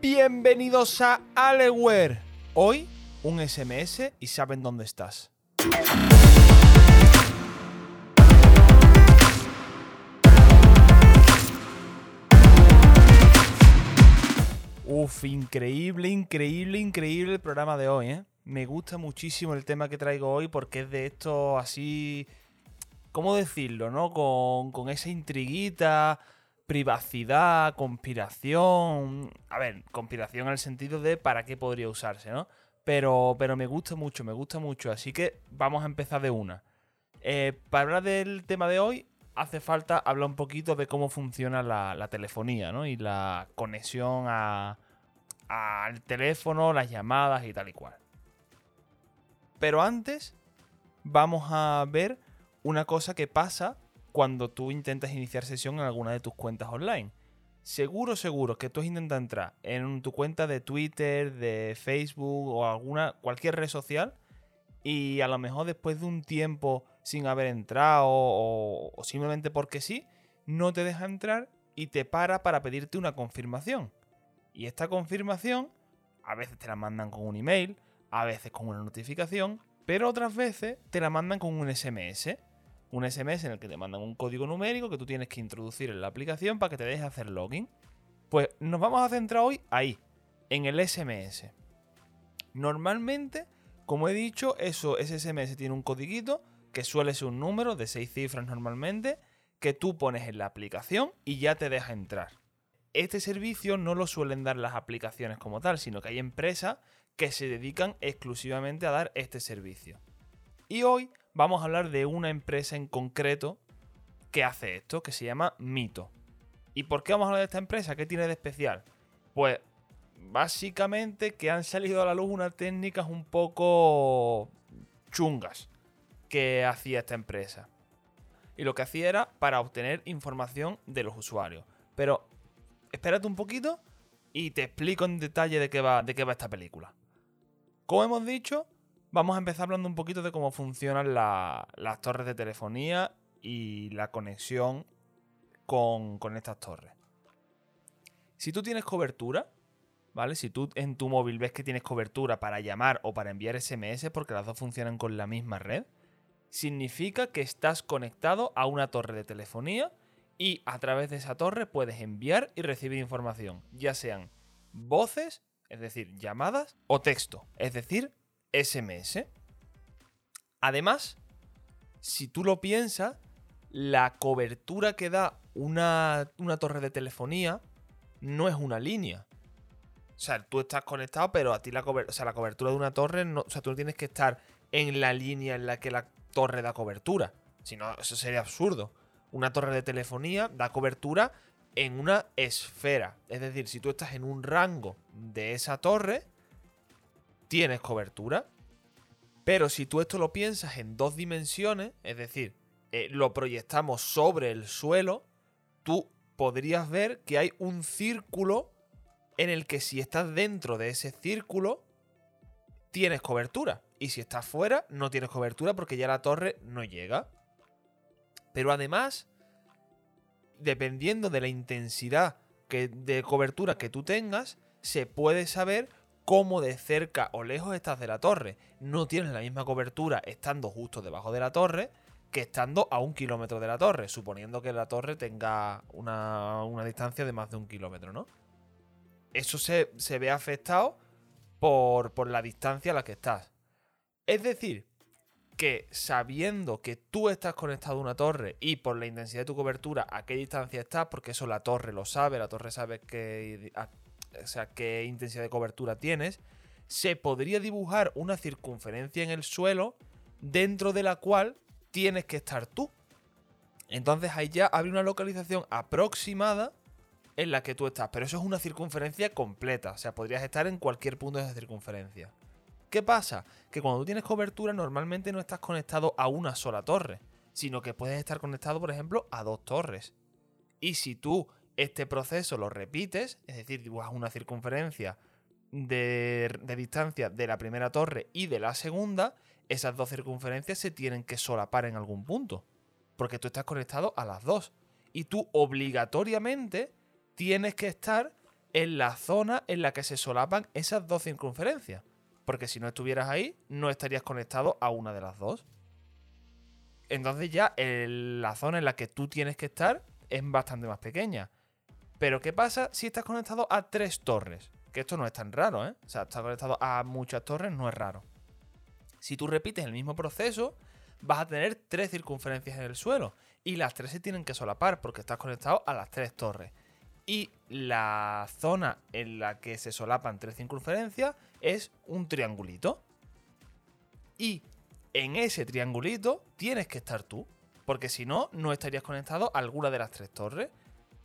Bienvenidos a Aleware. Hoy un SMS y saben dónde estás. Uf, increíble, increíble, increíble el programa de hoy, ¿eh? Me gusta muchísimo el tema que traigo hoy porque es de esto así... ¿Cómo decirlo, no? Con, con esa intriguita, privacidad, conspiración. A ver, conspiración en el sentido de para qué podría usarse, ¿no? Pero, pero me gusta mucho, me gusta mucho. Así que vamos a empezar de una. Eh, para hablar del tema de hoy, hace falta hablar un poquito de cómo funciona la, telefonía, ¿no? Y la conexión al teléfono, las llamadas y tal y cual. Pero antes, vamos a ver una cosa que pasa cuando tú intentas iniciar sesión en alguna de tus cuentas online. Seguro, seguro que tú intentas entrar en tu cuenta de Twitter, de Facebook o alguna cualquier red social y a lo mejor después de un tiempo sin haber entrado o, simplemente porque sí, no te deja entrar y te para para pedirte una confirmación. Y esta confirmación a veces te la mandan con un email, a veces con una notificación, pero otras veces te la mandan con un SMS un SMS en el que te mandan un código numérico que tú tienes que introducir en la aplicación para que te deje hacer login. Pues nos vamos a centrar hoy ahí, en el SMS. Normalmente, como he dicho, eso, ese SMS tiene un codiguito que suele ser un número de 6 cifras normalmente, que tú pones en la aplicación y ya te deja entrar. Este servicio no lo suelen dar las aplicaciones como tal, sino que hay empresas que se dedican exclusivamente a dar este servicio. Y hoy vamos a hablar de una empresa en concreto que hace esto, que se llama Mito. ¿Y por qué vamos a hablar de esta empresa? ¿Qué tiene de especial? Pues básicamente que han salido a la luz unas técnicas un poco chungas que hacía esta empresa. Y lo que hacía era para obtener información de los usuarios. Pero espérate un poquito y te explico en detalle de qué va, de qué va esta película. Como hemos dicho, Vamos a empezar hablando un poquito de cómo funcionan las torres de telefonía y la conexión con, con estas torres. Si tú tienes cobertura, ¿vale? Si tú en tu móvil ves que tienes cobertura para llamar o para enviar SMS, porque las dos funcionan con la misma red, significa que estás conectado a una torre de telefonía y a través de esa torre puedes enviar y recibir información, ya sean voces, es decir, llamadas, o texto, es decir, SMS. Además, si tú lo piensas, la cobertura que da una, torre de telefonía no es una línea. O sea, tú estás conectado, pero a ti la, o la cobertura de una torre, no, o sea, tú no tienes que estar en la línea en la que la torre da cobertura. Si no, eso sería absurdo. Una torre de telefonía da cobertura en una esfera. Es decir, si tú estás en un rango de esa torre, tienes cobertura. Pero si tú esto lo piensas en dos dimensiones, es decir, eh, lo proyectamos sobre el suelo, tú podrías ver que hay un círculo en el que si estás dentro de ese círculo, tienes cobertura. Y si estás fuera, no tienes cobertura porque ya la torre no llega. Pero además, dependiendo de la intensidad de cobertura que tú tengas, se puede saber cómo de cerca o lejos estás de la torre. No tienes la misma cobertura estando justo debajo de la torre que estando a un kilómetro de la torre, suponiendo que la torre tenga una, distancia de más de un kilómetro, ¿no? Eso se, ve afectado por, por la distancia a la que estás. Es decir, que sabiendo que tú estás conectado a una torre y por la intensidad de tu cobertura a qué distancia estás, porque eso la torre lo sabe, la torre sabe que, o sea, qué intensidad de cobertura tienes, se podría dibujar una circunferencia en el suelo dentro de la cual tienes que estar tú. Entonces ahí ya habría una localización aproximada en la que tú estás, pero eso es una circunferencia completa, o sea, podrías estar en cualquier punto de esa circunferencia. ¿Qué pasa? Que cuando tú tienes cobertura normalmente no estás conectado a una sola torre, sino que puedes estar conectado, por ejemplo, a dos torres. Y si tú Este proceso lo repites, es decir, dibujas una circunferencia de, de distancia de la primera torre y de la segunda, esas dos circunferencias se tienen que solapar en algún punto. Porque tú estás conectado a las dos. Y tú obligatoriamente tienes que estar en la zona en la que se solapan esas dos circunferencias. Porque si no estuvieras ahí, no estarías conectado a una de las dos. Entonces ya la zona en la que tú tienes que estar es bastante más pequeña. Pero ¿qué pasa si estás conectado a tres torres? Que esto no es tan raro, ¿eh? O sea, estar conectado a muchas torres no es raro. Si tú repites el mismo proceso, vas a tener tres circunferencias en el suelo. Y las tres se tienen que solapar porque estás conectado a las tres torres. Y la zona en la que se solapan tres circunferencias es un triangulito. Y en ese triangulito tienes que estar tú. Porque si no, no estarías conectado a alguna de las tres torres.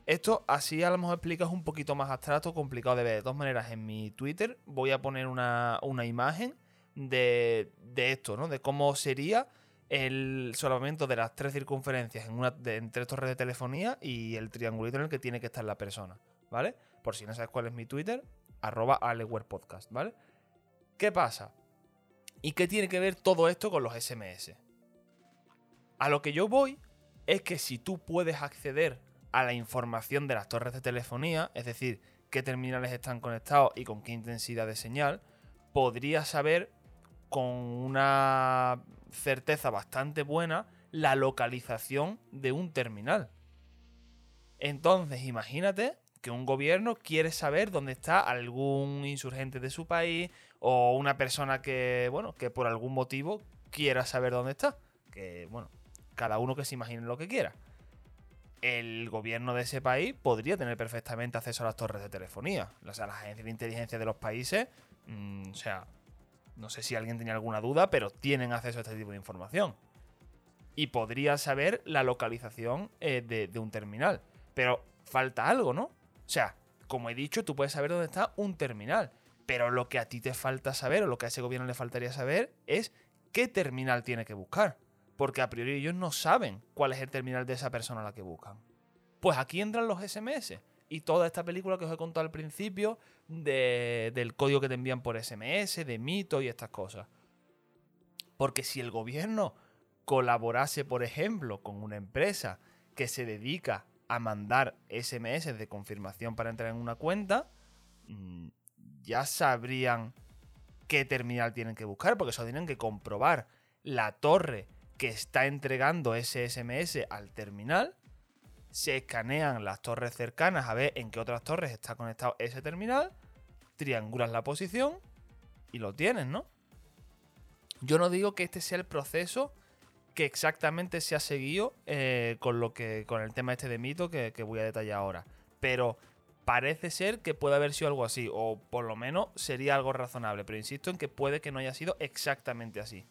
Esto así a lo mejor explicas un poquito más abstracto, complicado de ver. De todas maneras, en mi Twitter voy a poner una, una imagen de, esto, ¿no? De cómo sería el solapamiento de las tres circunferencias en, una, de, tres torres de telefonía y el triangulito en el que tiene que estar la persona, ¿vale? Por si no sabes cuál es mi Twitter, arroba Podcast, ¿vale? ¿Qué pasa? ¿Y qué tiene que ver todo esto con los SMS? A lo que yo voy es que si tú puedes acceder a la información de las torres de telefonía, es decir, qué terminales están conectados y con qué intensidad de señal, podrías saber con una certeza bastante buena la localización de un terminal. Entonces, imagínate que un gobierno quiere saber dónde está algún insurgente de su país o una persona que, bueno, que por algún motivo quiera saber dónde está. Que, bueno, cada uno que se imagine lo que quiera. El gobierno de ese país podría tener perfectamente acceso a las torres de telefonía. O sea, las agencias de inteligencia de los países, mm, o sea, no sé si alguien tenía alguna duda, pero tienen acceso a este tipo de información. Y podría saber la localización eh, de, un terminal. Pero falta algo, ¿no? O sea, como he dicho, tú puedes saber dónde está un terminal. Pero lo que a ti te falta saber, o lo que a ese gobierno le faltaría saber, es qué terminal tiene que buscar. Porque a priori ellos no saben cuál es el terminal de esa persona a la que buscan. Pues aquí entran los SMS y toda esta película que os he contado al principio del código que te envían por SMS, de mito y estas cosas. Porque si el gobierno colaborase, por ejemplo, con una empresa que se dedica a mandar SMS de confirmación para entrar en una cuenta, mm, ya sabrían qué terminal tienen que buscar, porque eso tienen que comprobar la torre que está entregando ese SMS al terminal se escanean las torres cercanas a ver en qué otras torres está conectado ese terminal, triangulas la posición y lo tienes, ¿no? Yo no digo que este sea el proceso que exactamente se ha seguido eh, con lo que. con el tema este de mito que, que voy a detallar ahora. Pero parece ser que puede haber sido algo así. O por lo menos sería algo razonable. Pero insisto en que puede que no haya sido exactamente así.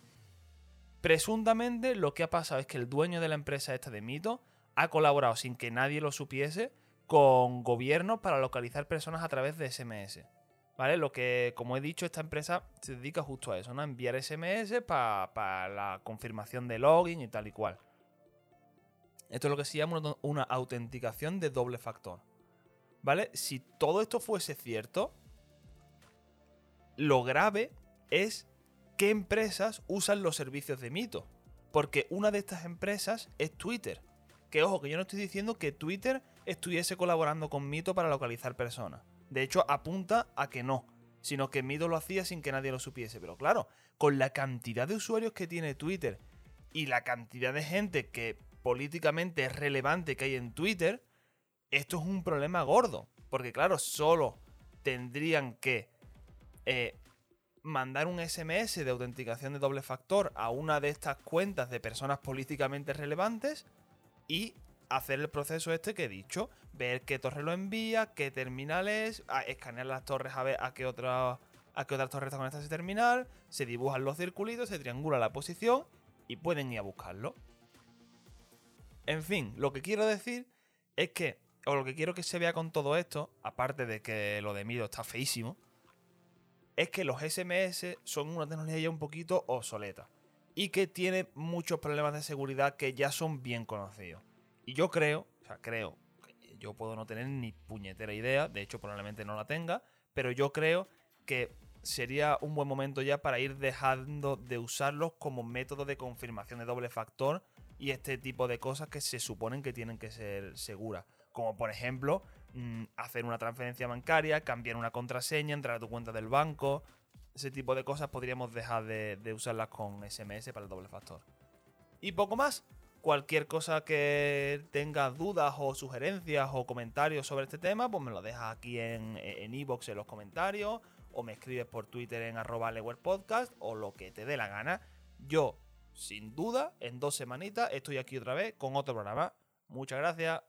Presuntamente lo que ha pasado es que el dueño de la empresa esta de mito ha colaborado sin que nadie lo supiese con gobiernos para localizar personas a través de SMS. ¿Vale? Lo que, como he dicho, esta empresa se dedica justo a eso, ¿no? A enviar SMS para la confirmación de login y tal y cual. Esto es lo que se llama una autenticación de doble factor. ¿Vale? Si todo esto fuese cierto, lo grave es qué empresas usan los servicios de Mito. Porque una de estas empresas es Twitter. Que ojo, que yo no estoy diciendo que Twitter estuviese colaborando con Mito para localizar personas. De hecho, apunta a que no, sino que Mito lo hacía sin que nadie lo supiese. Pero claro, con la cantidad de usuarios que tiene Twitter y la cantidad de gente que políticamente es relevante que hay en Twitter, esto es un problema gordo. Porque claro, solo tendrían que eh, mandar un SMS de autenticación de doble factor a una de estas cuentas de personas políticamente relevantes y hacer el proceso este que he dicho, ver qué torre lo envía, qué terminal es, escanear las torres a ver a qué otra a qué otras torres está conectada ese terminal, se dibujan los circulitos, se triangula la posición y pueden ir a buscarlo. En fin, lo que quiero decir es que, o lo que quiero que se vea con todo esto, aparte de que lo de Mido está feísimo, es que los SMS son una tecnología ya un poquito obsoleta y que tiene muchos problemas de seguridad que ya son bien conocidos. Y yo creo, o sea, creo, yo puedo no tener ni puñetera idea, de hecho probablemente no la tenga, pero yo creo que sería un buen momento ya para ir dejando de usarlos como método de confirmación de doble factor y este tipo de cosas que se suponen que tienen que ser seguras. Como por ejemplo, mm, hacer una transferencia bancaria, cambiar una contraseña, entrar a tu cuenta del banco. Ese tipo de cosas podríamos dejar de, usarlas con SMS para el doble factor. Y poco más. Cualquier cosa que tengas dudas o sugerencias o comentarios sobre este tema, pues me lo dejas aquí en iBox en, en los comentarios o me escribes por Twitter en arroba podcast o lo que te dé la gana. Yo, sin duda, en dos semanitas estoy aquí otra vez con otro programa. Muchas gracias.